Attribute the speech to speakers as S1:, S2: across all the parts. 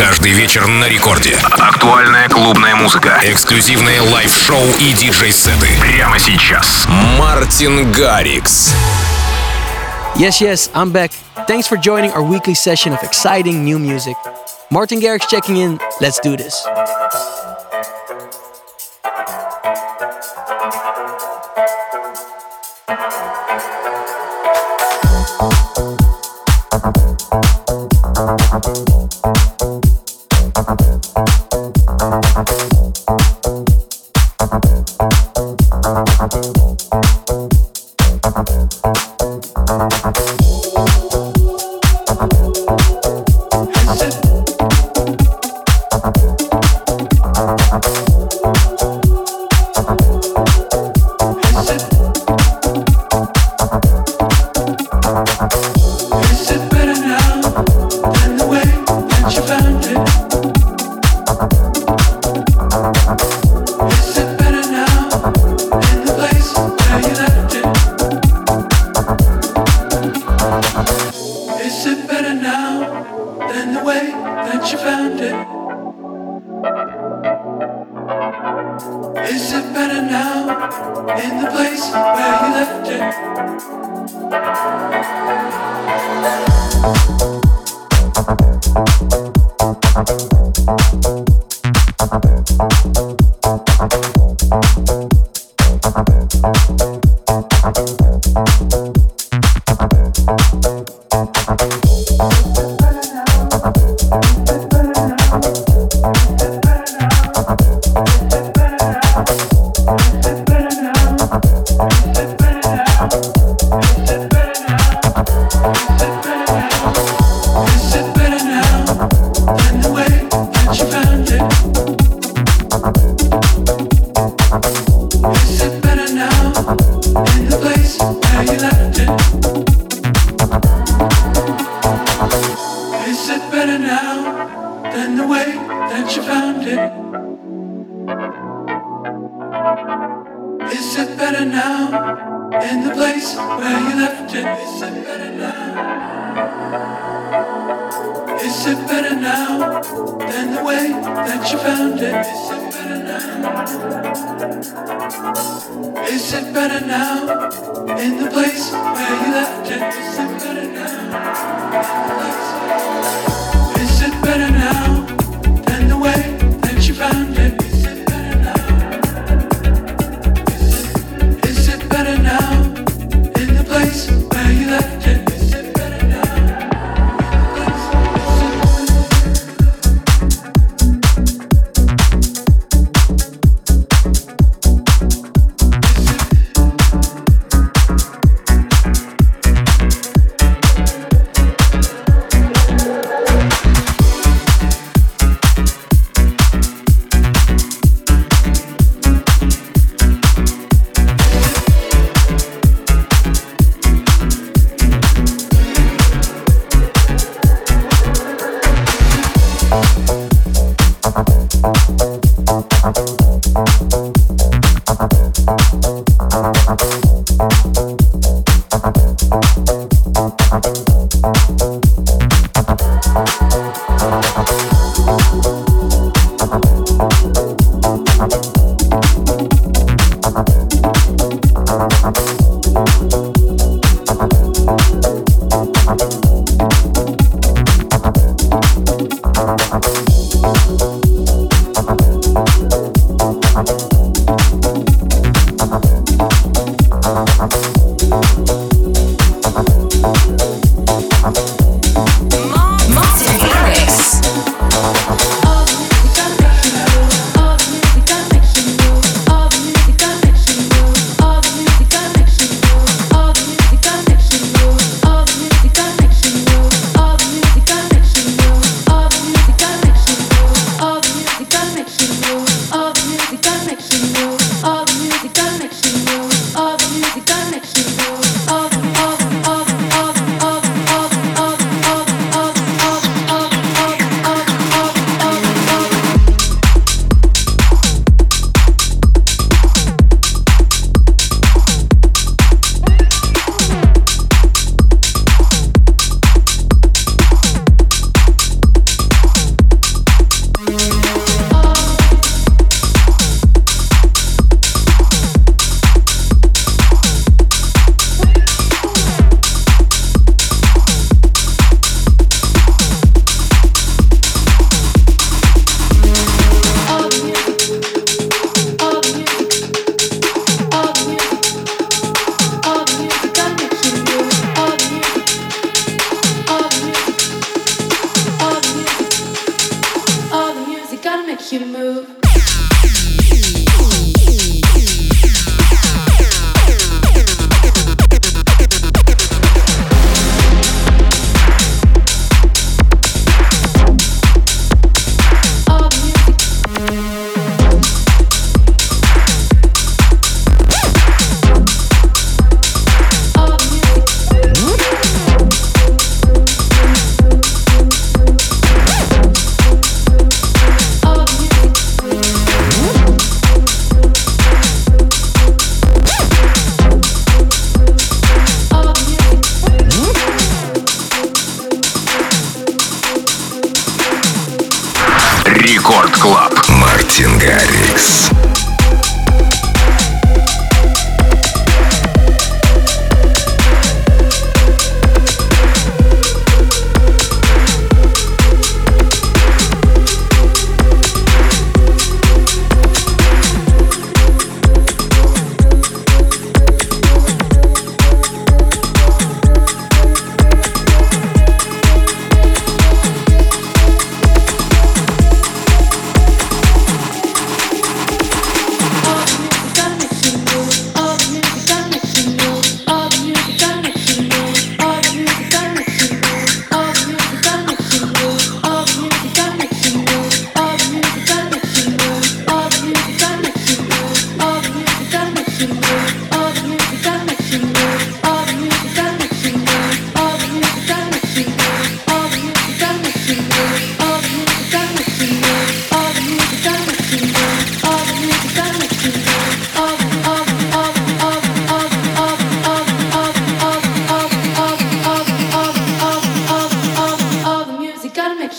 S1: Каждый вечер на рекорде. Актуальная клубная музыка. Эксклюзивные лайв-шоу и диджей-сеты. Прямо сейчас. Мартин Гаррикс.
S2: Yes, yes, I'm back. Thanks for joining our weekly session of exciting new music. Martin Garrix checking in. Let's do this.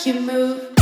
S3: you move.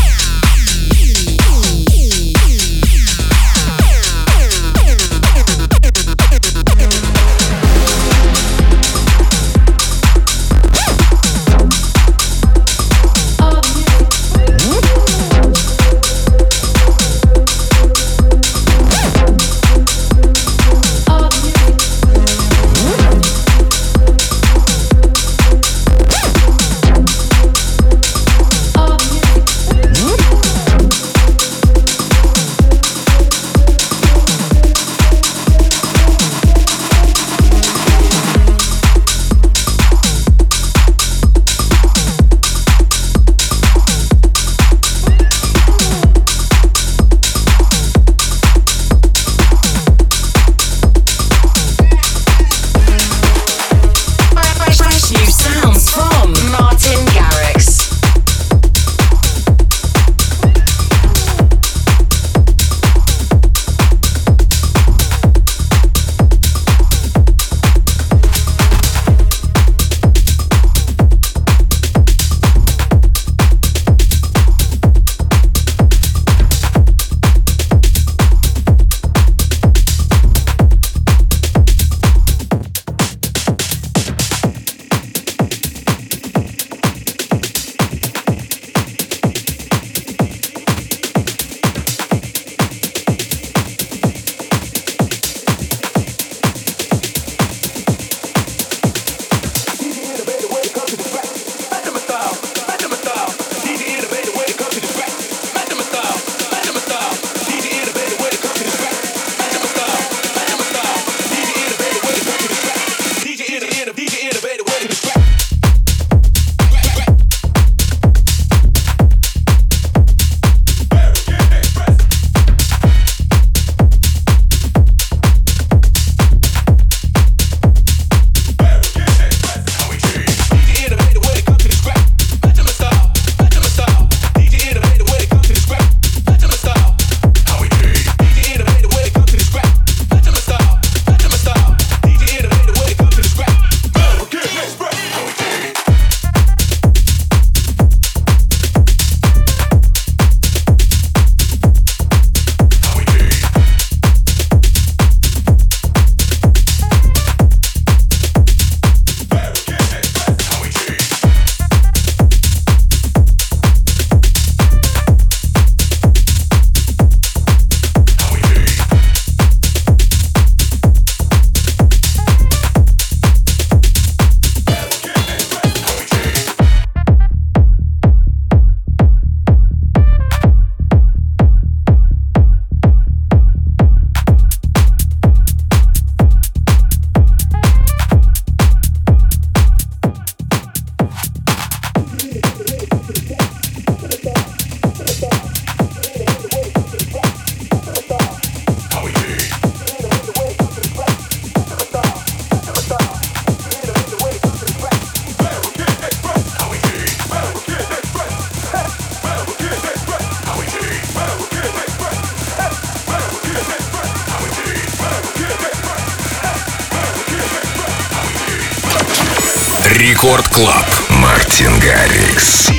S4: Рекорд Клаб. Мартин Гаррикс.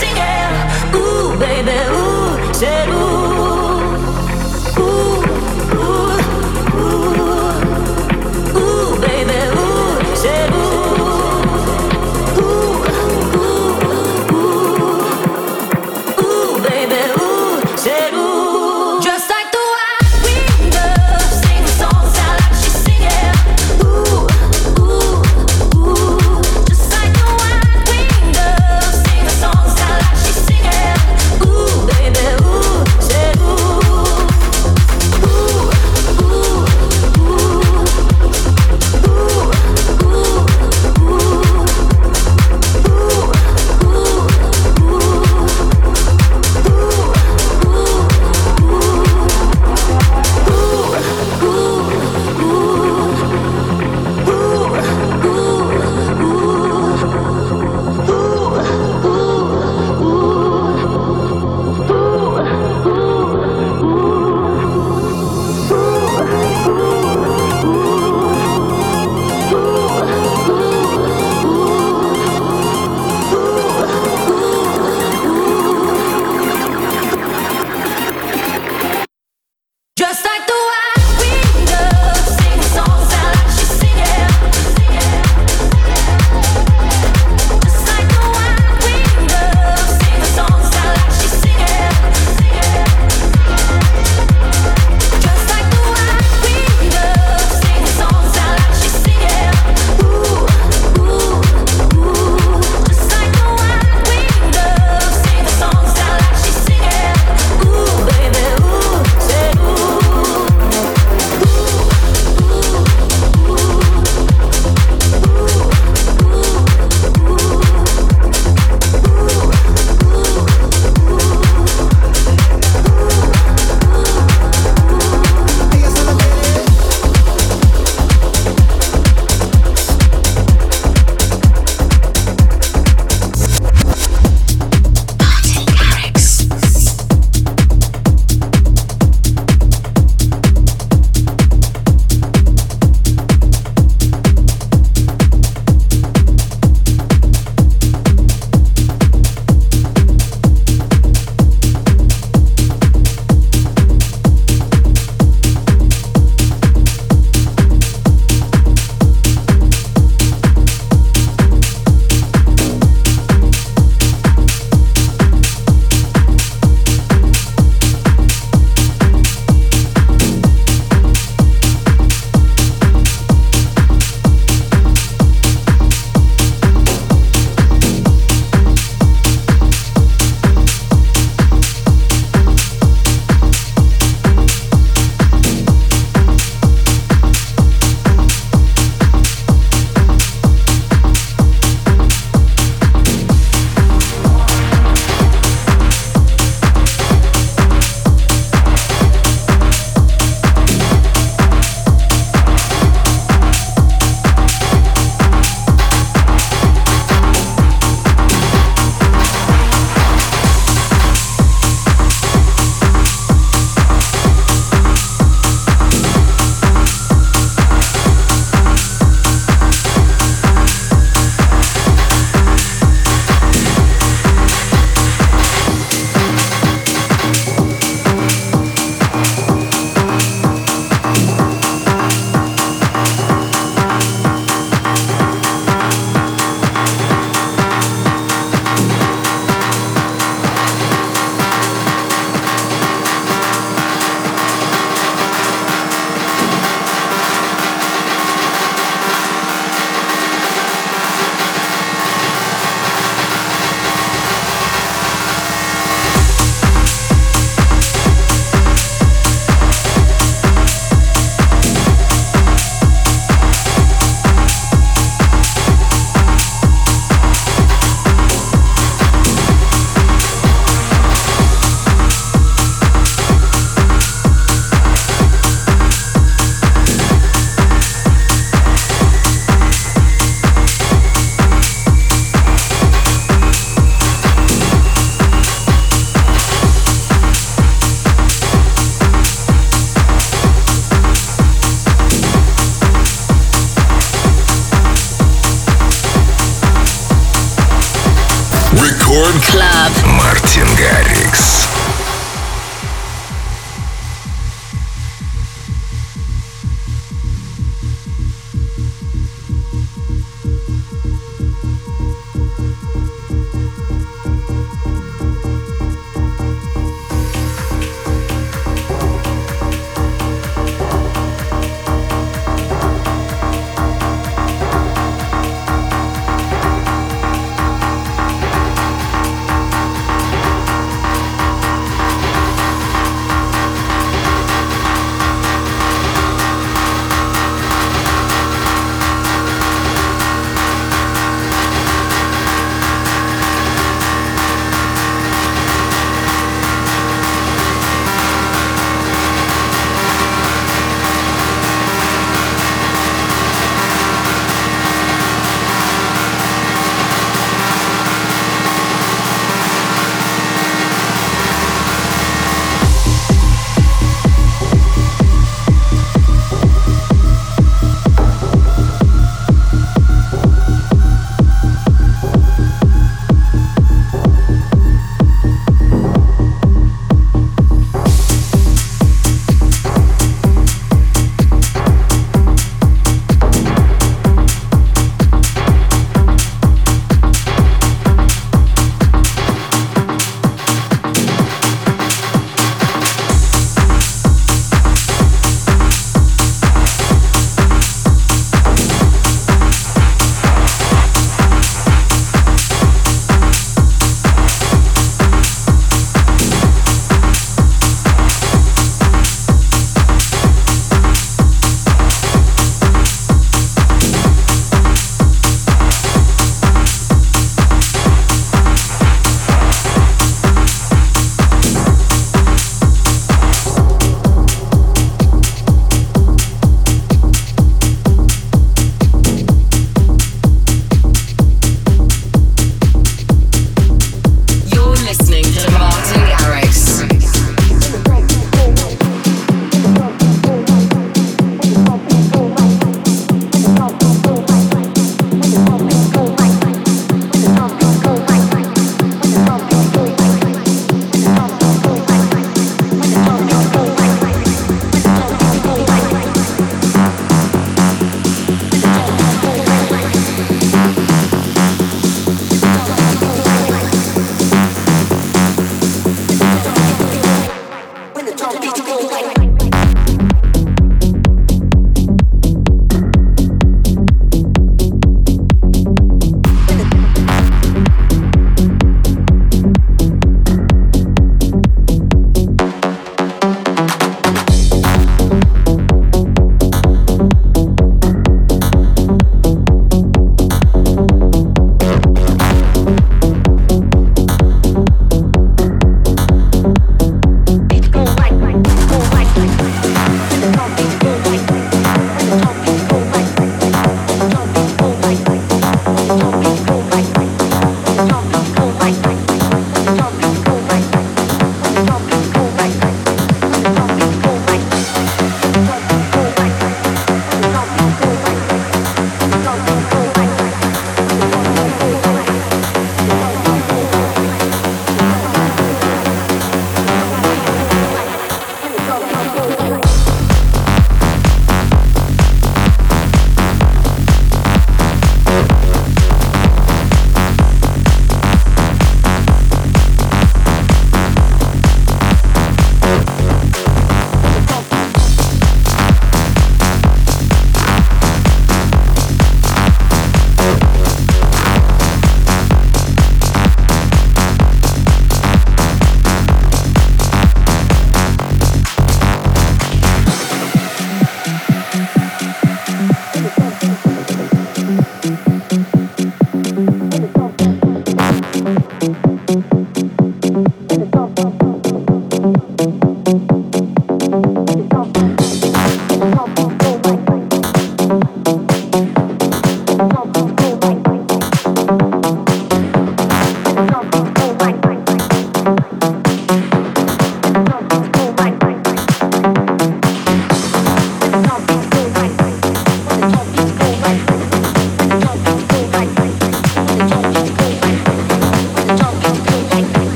S5: singing.
S6: Ooh, baby, ooh, said ooh.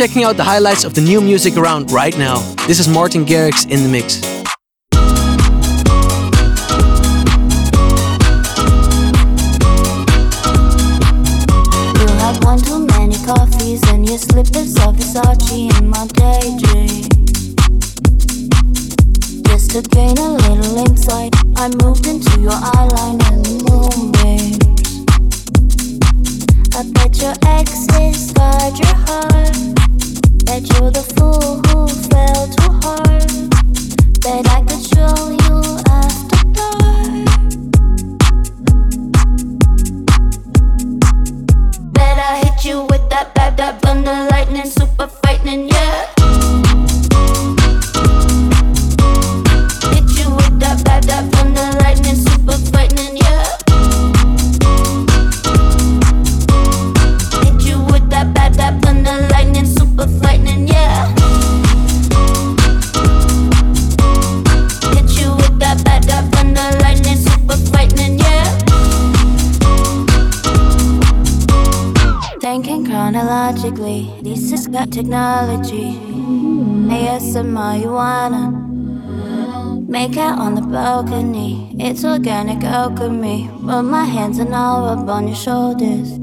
S6: checking out the highlights of the new music around right now. This is Martin Garrix in the mix.
S7: You had one too many coffees and your slippers of Versace in my daydream. Just to gain a little insight, I moved into your eyeline and the moonbeam. I bet your exes guard your heart that you're the fool who fell too hard. That I could technology. ASMR, you wanna make out on the balcony. It's organic alchemy. Put my hands and all up on your shoulders.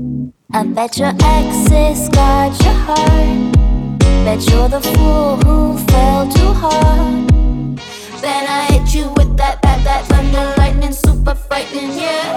S7: I bet your exes got your heart. Bet you're the fool who fell too hard. Then I hit you with that, that, that thunder lightning, super frightening, yeah.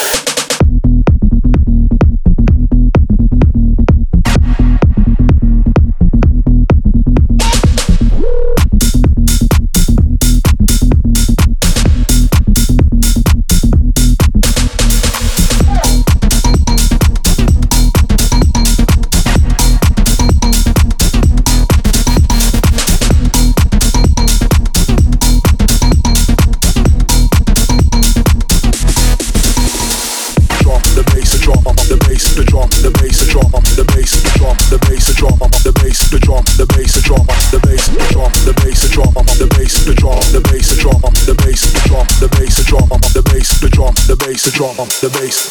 S5: the
S8: bass.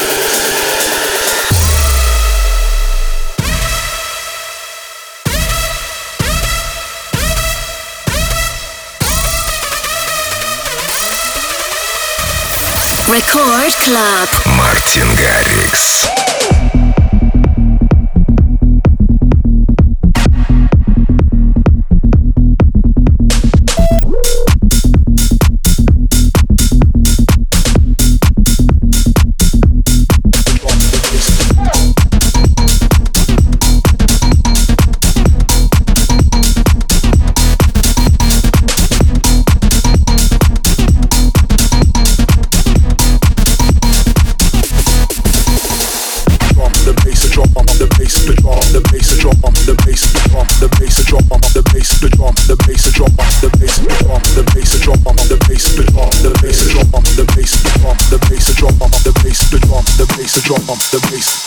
S9: Record Club.
S2: Martin Garrix. the
S5: bass.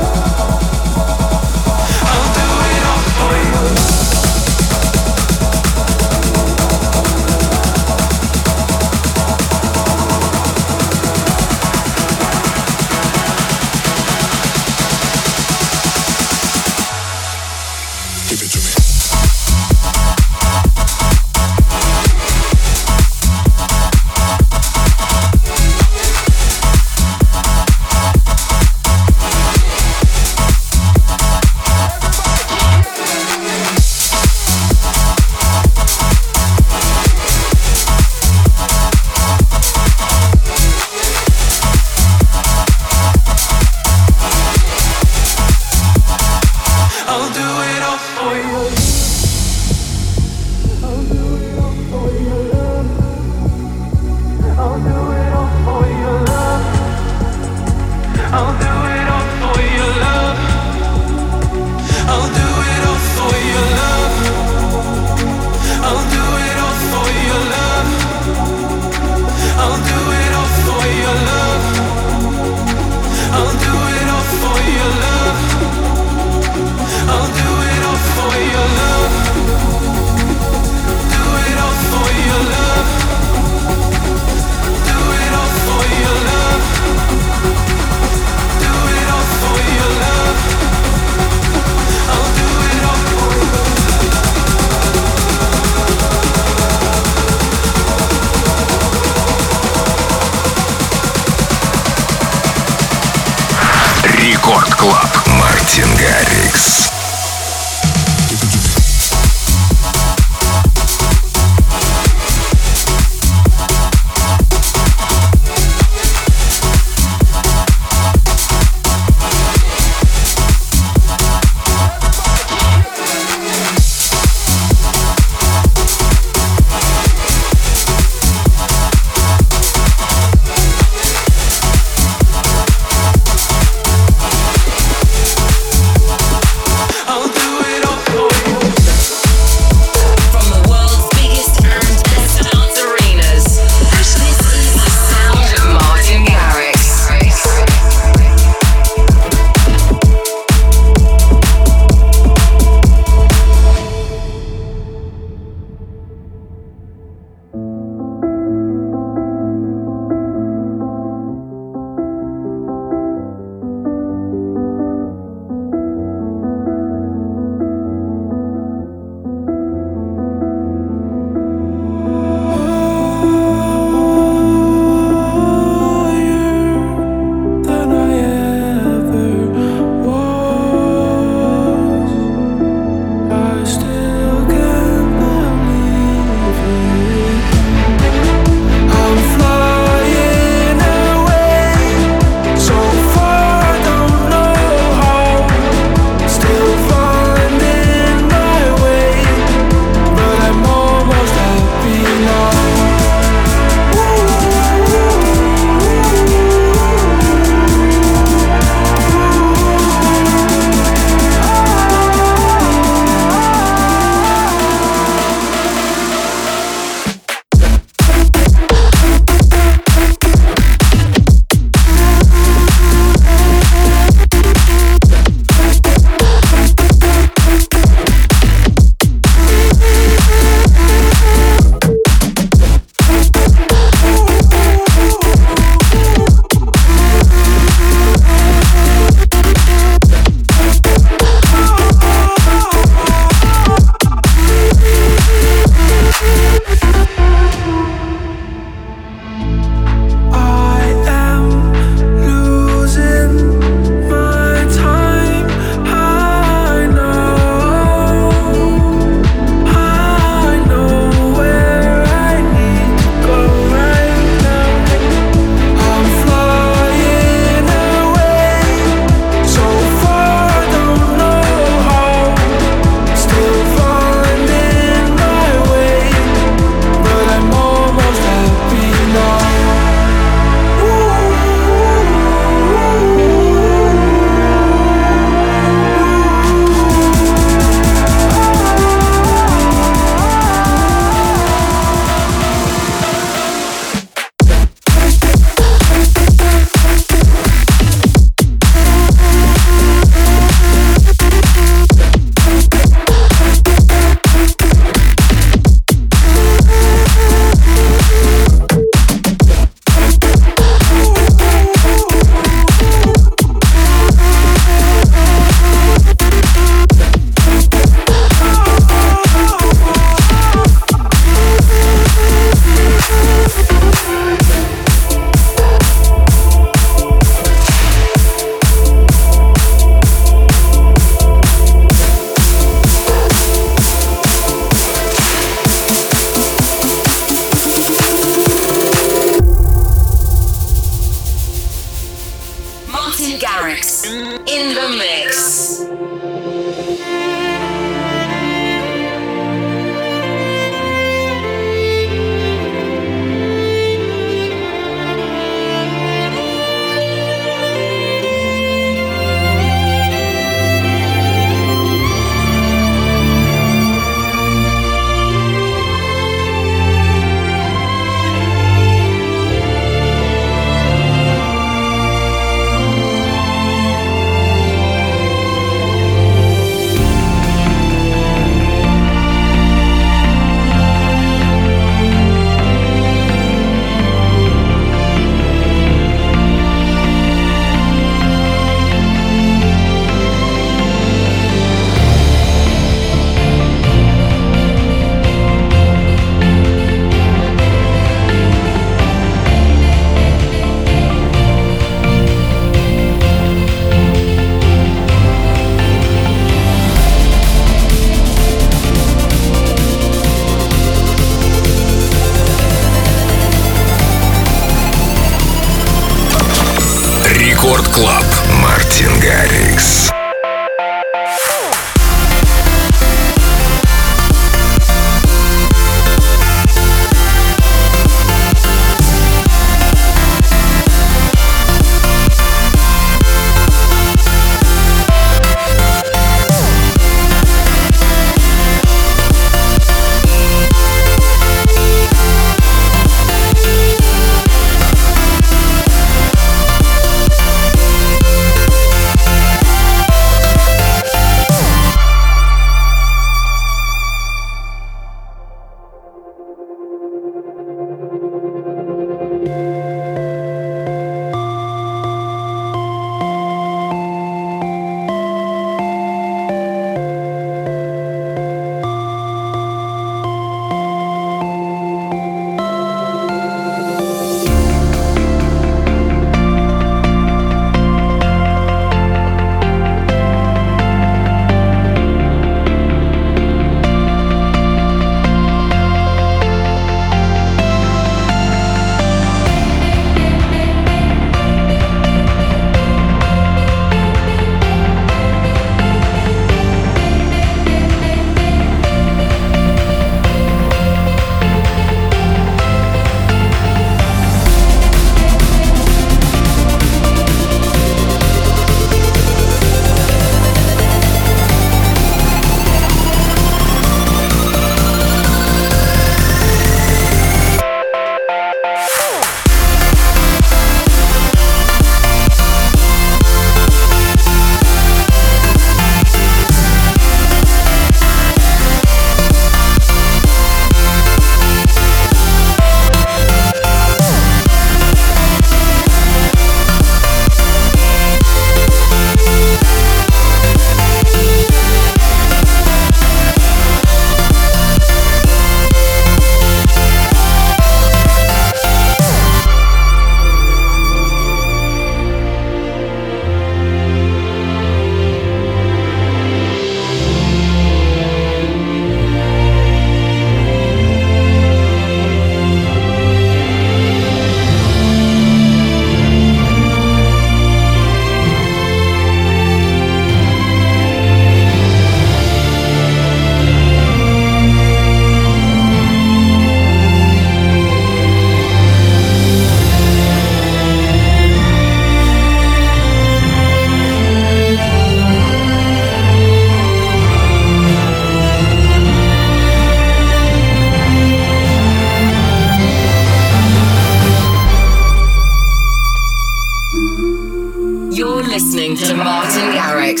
S5: Martin Garrix.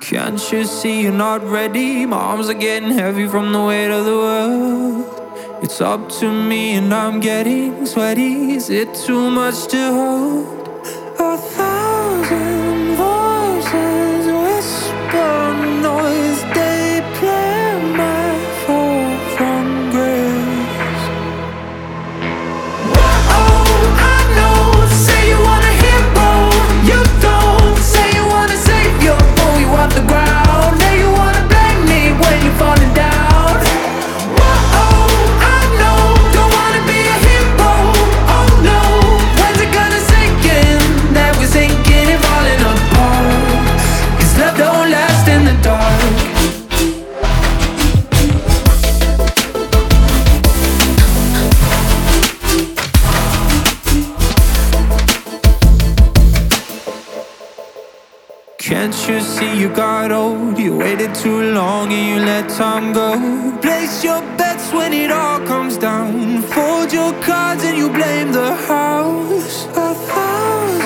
S2: Can't you see you're not ready? My arms are getting heavy from the weight of the world. It's up to me and I'm getting sweaty. Is it too much to hold? too long and you let time go. Place your bets when it all comes down. Fold your cards and you blame the house. A thousand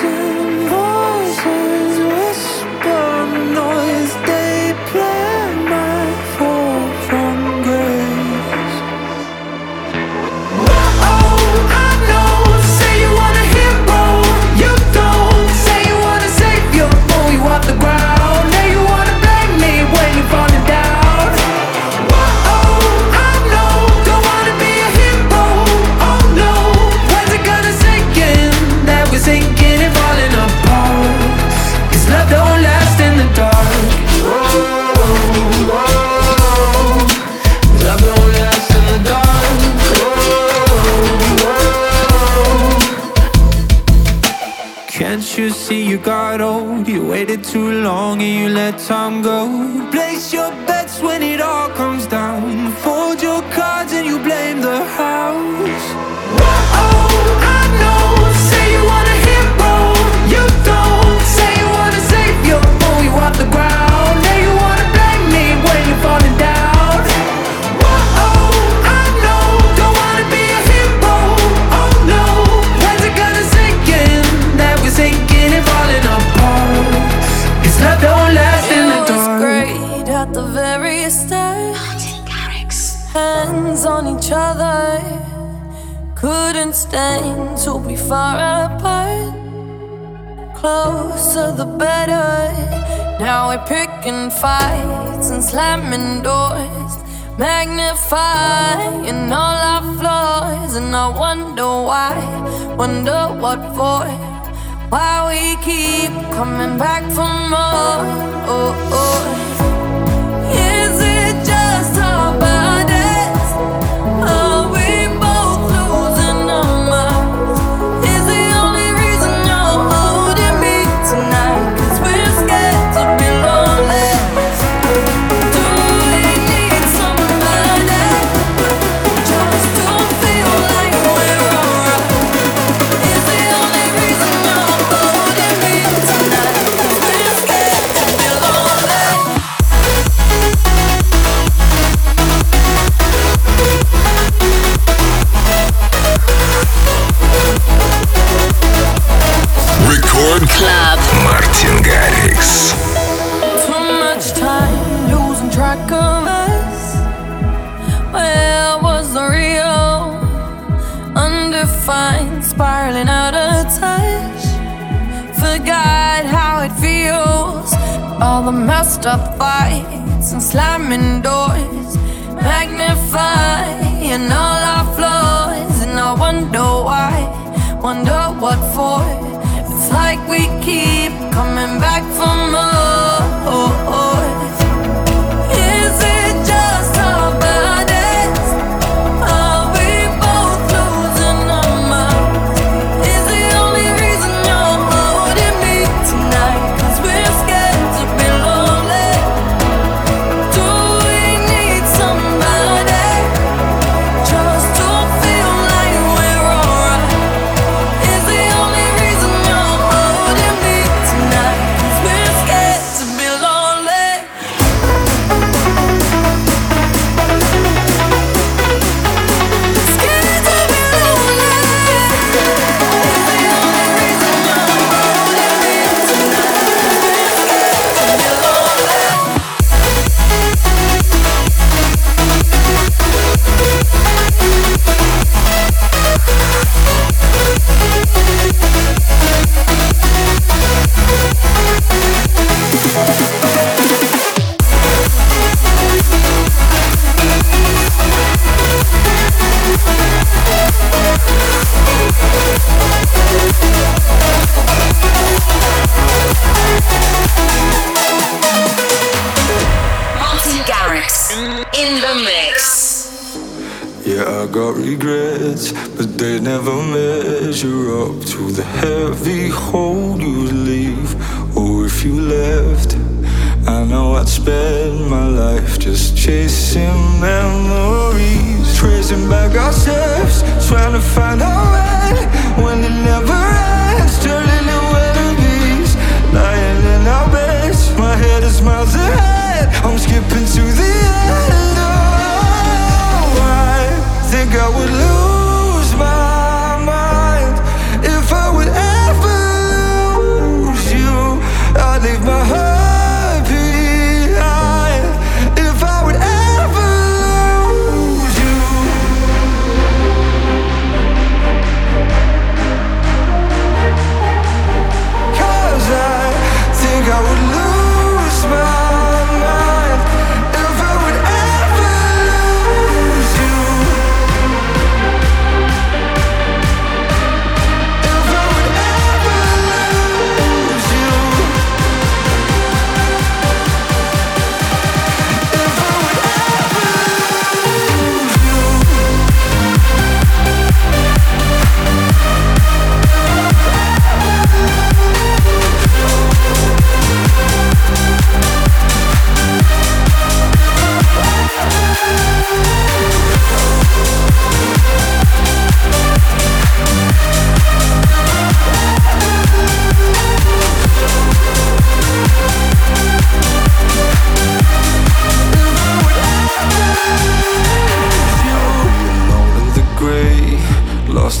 S2: waited too long and you let time go. Place your bets when it all comes down.
S10: to be far apart. Closer the better. Now we're picking fights and slamming doors, magnifying all our flaws. And I wonder why, wonder what for, why we keep coming back for more. Oh, oh. tossed up fights and slamming doors, magnifying all our flaws. And I wonder why, wonder what for. It's like we keep coming back for more.
S5: In the mix.
S11: Yeah, I got regrets, but they never measure up to the heavy hold you leave. Or if you left, I know I'd spend my life just chasing memories, tracing back our steps, trying to find our way when it never ends, turning to enemies, lying in our beds. My head is miles ahead, I'm skipping to the end. Think I would lose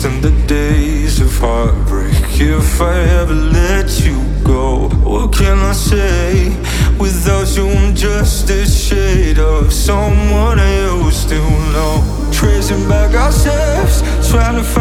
S11: lost in the days of heartbreak. If I ever let you go, what can I say? Without you, I'm just a shade of someone I used to know. Tracing back our steps, trying to find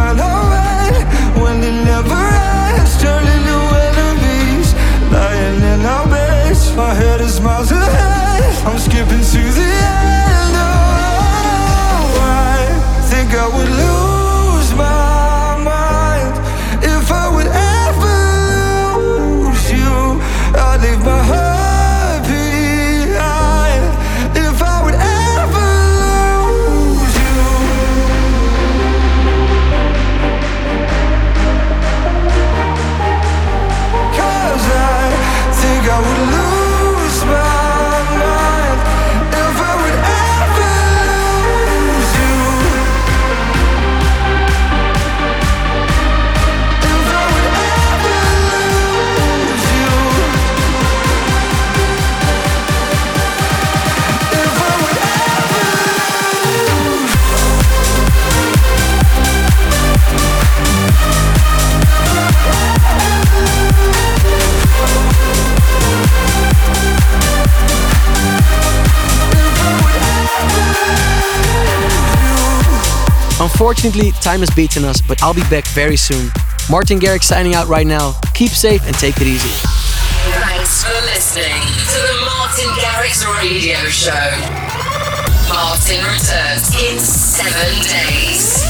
S6: Unfortunately, time has beaten us, but I'll be back very soon. Martin Garrix signing out right now. Keep safe and take it easy.
S5: Thanks for listening to the Martin Garrix Radio Show. Martin returns in seven days.